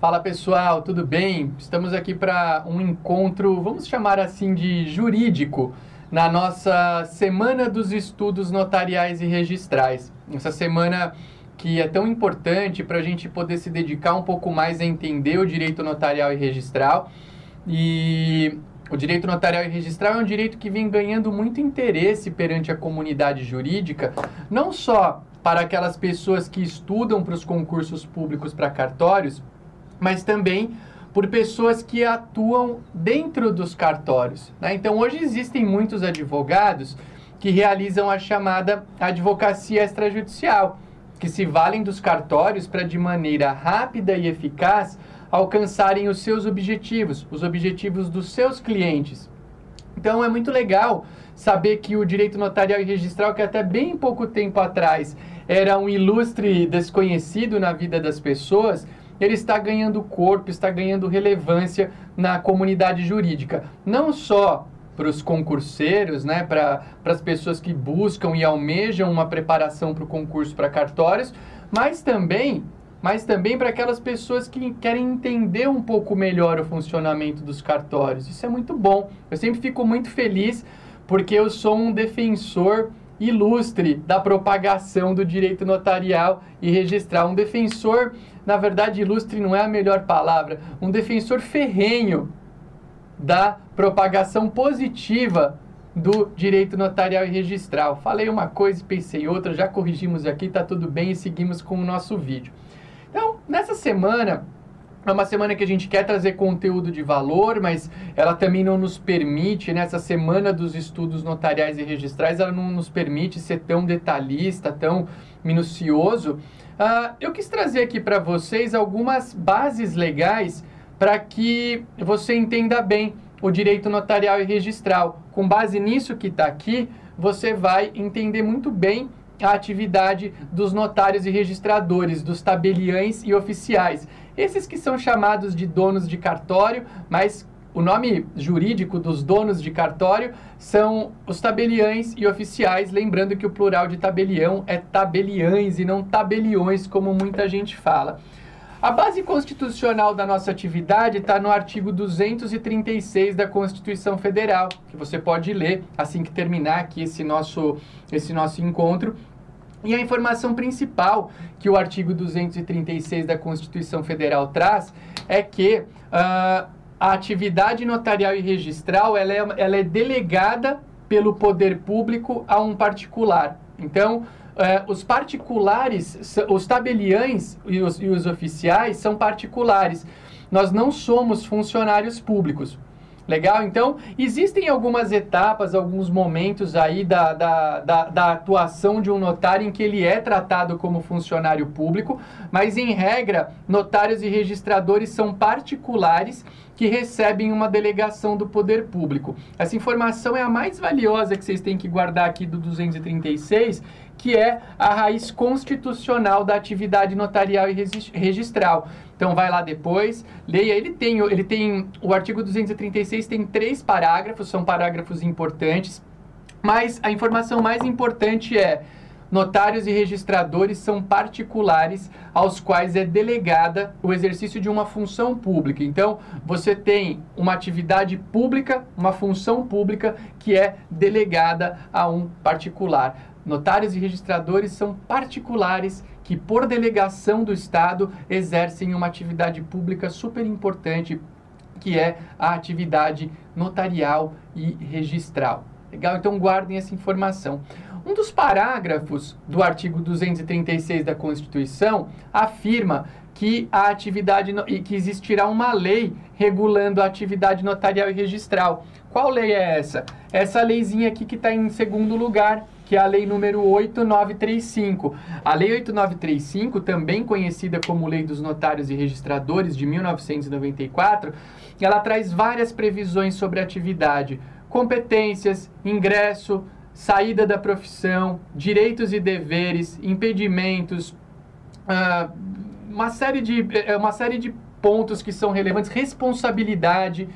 Fala pessoal, tudo bem? Estamos aqui para um encontro, vamos chamar assim de jurídico, na nossa Semana dos Estudos Notariais e Registrais. Essa semana que é tão importante para a gente poder se dedicar um pouco mais a entender o direito notarial e registral. E o direito notarial e registral é um direito que vem ganhando muito interesse perante a comunidade jurídica, não só para aquelas pessoas que estudam para os concursos públicos para cartórios, mas também por pessoas que atuam dentro dos cartórios. Né? Então, hoje existem muitos advogados que realizam a chamada advocacia extrajudicial, que se valem dos cartórios para, de maneira rápida e eficaz, alcançarem os seus objetivos, os objetivos dos seus clientes. Então, é muito legal saber que o direito notarial e registral, que até bem pouco tempo atrás era um ilustre desconhecido na vida das pessoas, ele está ganhando corpo, está ganhando relevância na comunidade jurídica. Não só para os concurseiros, né, para as pessoas que buscam e almejam uma preparação para o concurso para cartórios, mas também, mas também para aquelas pessoas que querem entender um pouco melhor o funcionamento dos cartórios. Isso é muito bom. Eu sempre fico muito feliz porque eu sou um defensor ilustre da propagação do direito notarial e registral, um defensor na verdade, ilustre não é a melhor palavra, um defensor ferrenho da propagação positiva do direito notarial e registral. Falei uma coisa e pensei outra, já corrigimos aqui, tá tudo bem e seguimos com o nosso vídeo. Então, nessa semana, é uma semana que a gente quer trazer conteúdo de valor, mas ela também não nos permite, nessa semana dos estudos notariais e registrais, ela não nos permite ser tão detalhista, tão minucioso. Uh, eu quis trazer aqui para vocês algumas bases legais para que você entenda bem o direito notarial e registral. Com base nisso que está aqui, você vai entender muito bem a atividade dos notários e registradores, dos tabeliães e oficiais. Esses que são chamados de donos de cartório, mas o nome jurídico dos donos de cartório são os tabeliães e oficiais, lembrando que o plural de tabelião é tabeliães e não tabeliões, como muita gente fala. A base constitucional da nossa atividade está no artigo 236 da Constituição Federal, que você pode ler assim que terminar aqui esse nosso, esse nosso encontro. E a informação principal que o artigo 236 da Constituição Federal traz é que uh, a atividade notarial e registral ela é, ela é delegada pelo poder público a um particular. Então, eh, os particulares, os tabeliães e os, e os oficiais são particulares. Nós não somos funcionários públicos. Legal? Então, existem algumas etapas, alguns momentos aí da, da, da, da, atuação de um notário em que ele é tratado como funcionário público, mas, em regra, notários e registradores são particulares que recebem uma delegação do poder público. Essa informação é a mais valiosa que vocês têm que guardar aqui do 236, que é a raiz constitucional da atividade notarial e registral. Então vai lá depois, leia. Ele tem, ele tem o artigo 236 tem três parágrafos, são parágrafos importantes, mas a informação mais importante é notários e registradores são particulares aos quais é delegada o exercício de uma função pública. Então, você tem uma atividade pública, uma função pública que é delegada a um particular. Notários e registradores são particulares que, por delegação do Estado, exercem uma atividade pública super importante, que é a atividade notarial e registral. Legal? Então guardem essa informação. Um dos parágrafos do artigo 236 da Constituição afirma que a atividade e que existirá uma lei regulando a atividade notarial e registral. Qual lei é essa? Essa leizinha aqui que está em segundo lugar, que é a lei número 8935. A lei 8935, também conhecida como Lei dos Notários e Registradores de 1994, ela traz várias previsões sobre atividade, competências, ingresso, saída da profissão, direitos e deveres, impedimentos, uh, uma, série de, é, uma série de pontos que são relevantes, responsabilidade,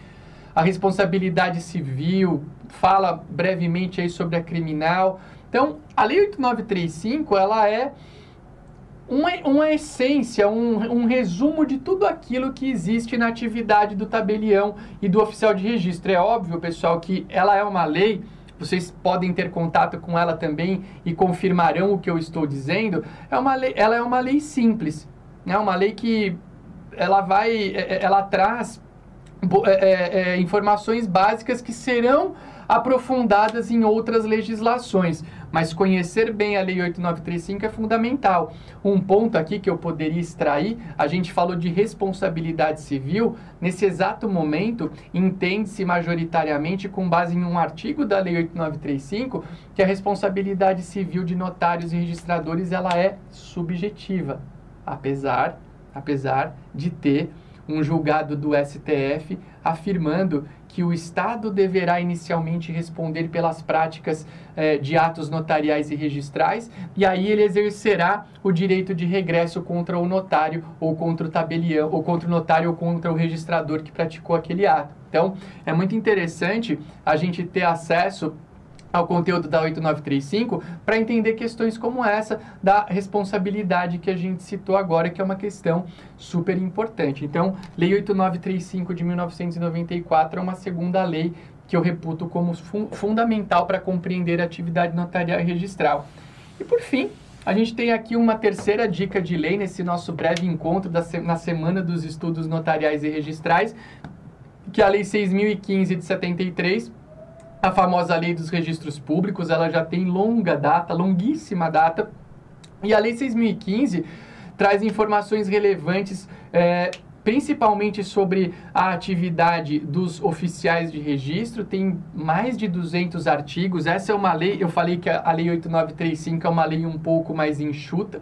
a responsabilidade civil, fala brevemente aí sobre a criminal. Então, a Lei 8935, ela é uma, uma essência, um, um resumo de tudo aquilo que existe na atividade do tabelião e do oficial de registro. É óbvio, pessoal, que ela é uma lei vocês podem ter contato com ela também e confirmarão o que eu estou dizendo. É uma lei, ela é uma lei simples, é né? uma lei que ela vai, é, é, ela traz é, é, informações básicas que serão aprofundadas em outras legislações. Mas conhecer bem a Lei 8935 é fundamental. Um ponto aqui que eu poderia extrair, a gente falou de responsabilidade civil. Nesse exato momento, entende-se majoritariamente, com base em um artigo da Lei 8935, que a responsabilidade civil de notários e registradores ela é subjetiva, apesar, apesar de ter um julgado do STF afirmando que o Estado deverá inicialmente responder pelas práticas eh, de atos notariais e registrais, e aí ele exercerá o direito de regresso contra o notário ou contra o tabelião, ou contra o notário ou contra o registrador que praticou aquele ato. Então, é muito interessante a gente ter acesso ao conteúdo da 8935 para entender questões como essa da responsabilidade que a gente citou agora, que é uma questão super importante. Então, Lei 8935 de 1994 é uma segunda lei que eu reputo como fun fundamental para compreender a atividade notarial e registral. E por fim, a gente tem aqui uma terceira dica de lei nesse nosso breve encontro da se na Semana dos Estudos Notariais e Registrais, que é a Lei 6.015 de 73, a famosa lei dos registros públicos, ela já tem longa data, longuíssima data. E a lei 6.015 traz informações relevantes, é, principalmente sobre a atividade dos oficiais de registro. Tem mais de 200 artigos. Essa é uma lei, eu falei que a lei 8935 é uma lei um pouco mais enxuta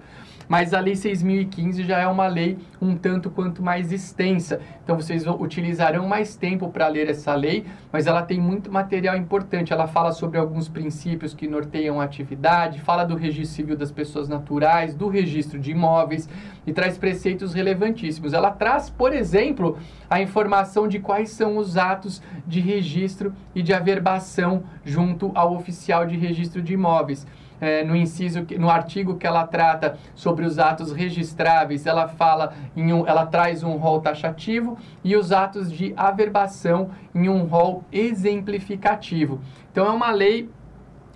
mas a Lei 6.015 já é uma lei um tanto quanto mais extensa. Então vocês utilizarão mais tempo para ler essa lei, mas ela tem muito material importante. Ela fala sobre alguns princípios que norteiam a atividade, fala do registro civil das pessoas naturais, do registro de imóveis e traz preceitos relevantíssimos. Ela traz, por exemplo, a informação de quais são os atos de registro e de averbação junto ao oficial de registro de imóveis é, no inciso, no artigo que ela trata sobre os atos registráveis, ela fala em um, ela traz um rol taxativo e os atos de averbação em um rol exemplificativo. Então é uma lei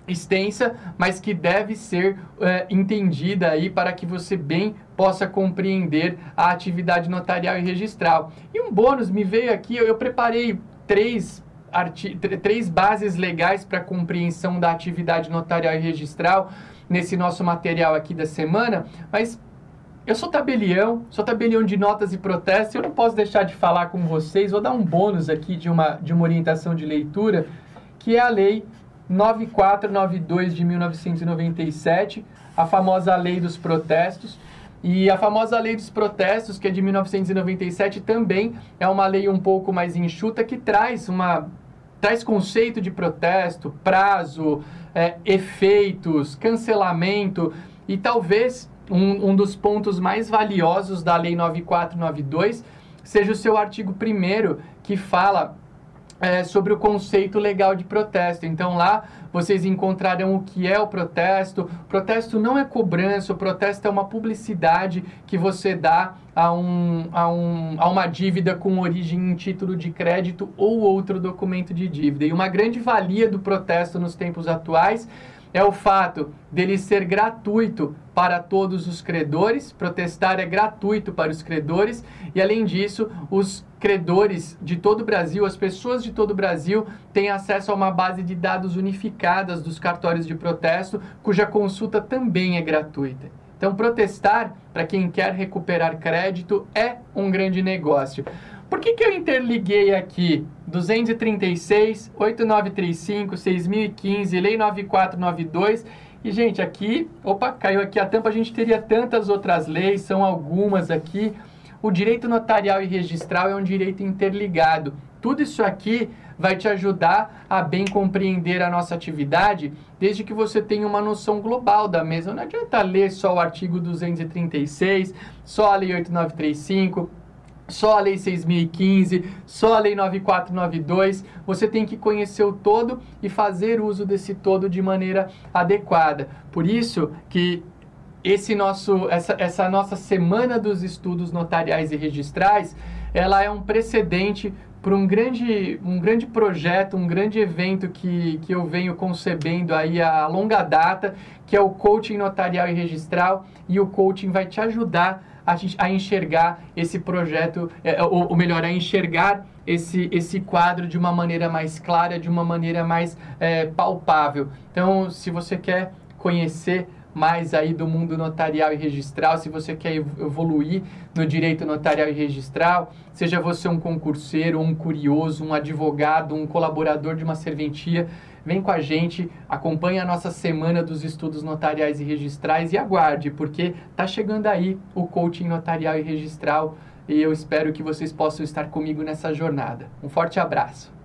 extensa, mas que deve ser é, entendida aí para que você bem possa compreender a atividade notarial e registral. E um bônus me veio aqui, eu, eu preparei três três bases legais para compreensão da atividade notarial e registral nesse nosso material aqui da semana, mas eu sou tabelião, sou tabelião de notas e protestos, eu não posso deixar de falar com vocês, vou dar um bônus aqui de uma, de uma orientação de leitura, que é a Lei 9492 de 1997, a famosa Lei dos Protestos, e a famosa lei dos protestos, que é de 1997, também é uma lei um pouco mais enxuta que traz uma traz conceito de protesto, prazo, é, efeitos, cancelamento e talvez um, um dos pontos mais valiosos da Lei 9492 seja o seu artigo 1 que fala é, sobre o conceito legal de protesto. Então lá vocês encontrarão o que é o protesto. Protesto não é cobrança, o protesto é uma publicidade que você dá a, um, a, um, a uma dívida com origem em título de crédito ou outro documento de dívida. E uma grande valia do protesto nos tempos atuais é o fato dele ser gratuito para todos os credores, protestar é gratuito para os credores, e além disso, os credores de todo o Brasil, as pessoas de todo o Brasil, têm acesso a uma base de dados unificadas dos cartórios de protesto, cuja consulta também é gratuita. Então, protestar, para quem quer recuperar crédito, é um grande negócio. Por que, que eu interliguei aqui 236, 8935, 6015, Lei 9492? E, gente, aqui, opa, caiu aqui a tampa, a gente teria tantas outras leis, são algumas aqui. O direito notarial e registral é um direito interligado. Tudo isso aqui vai te ajudar a bem compreender a nossa atividade, desde que você tenha uma noção global da mesma. Não adianta ler só o artigo 236, só a lei 8935, só a Lei 6.015, só a Lei 9492. Você tem que conhecer o todo e fazer uso desse todo de maneira adequada. Por isso que esse nosso, essa, essa nossa semana dos estudos notariais e registrais, ela é um precedente para um grande, um grande projeto, um grande evento que, que eu venho concebendo aí a longa data, que é o coaching notarial e registral, e o coaching vai te ajudar a, a enxergar esse projeto, é, ou, ou melhor, a enxergar esse, esse quadro de uma maneira mais clara, de uma maneira mais é, palpável. Então, se você quer conhecer mais aí do mundo notarial e registral, se você quer evoluir no direito notarial e registral, seja você um concurseiro, um curioso, um advogado, um colaborador de uma serventia, vem com a gente, acompanhe a nossa semana dos estudos notariais e registrais e aguarde, porque tá chegando aí o coaching notarial e registral e eu espero que vocês possam estar comigo nessa jornada. Um forte abraço.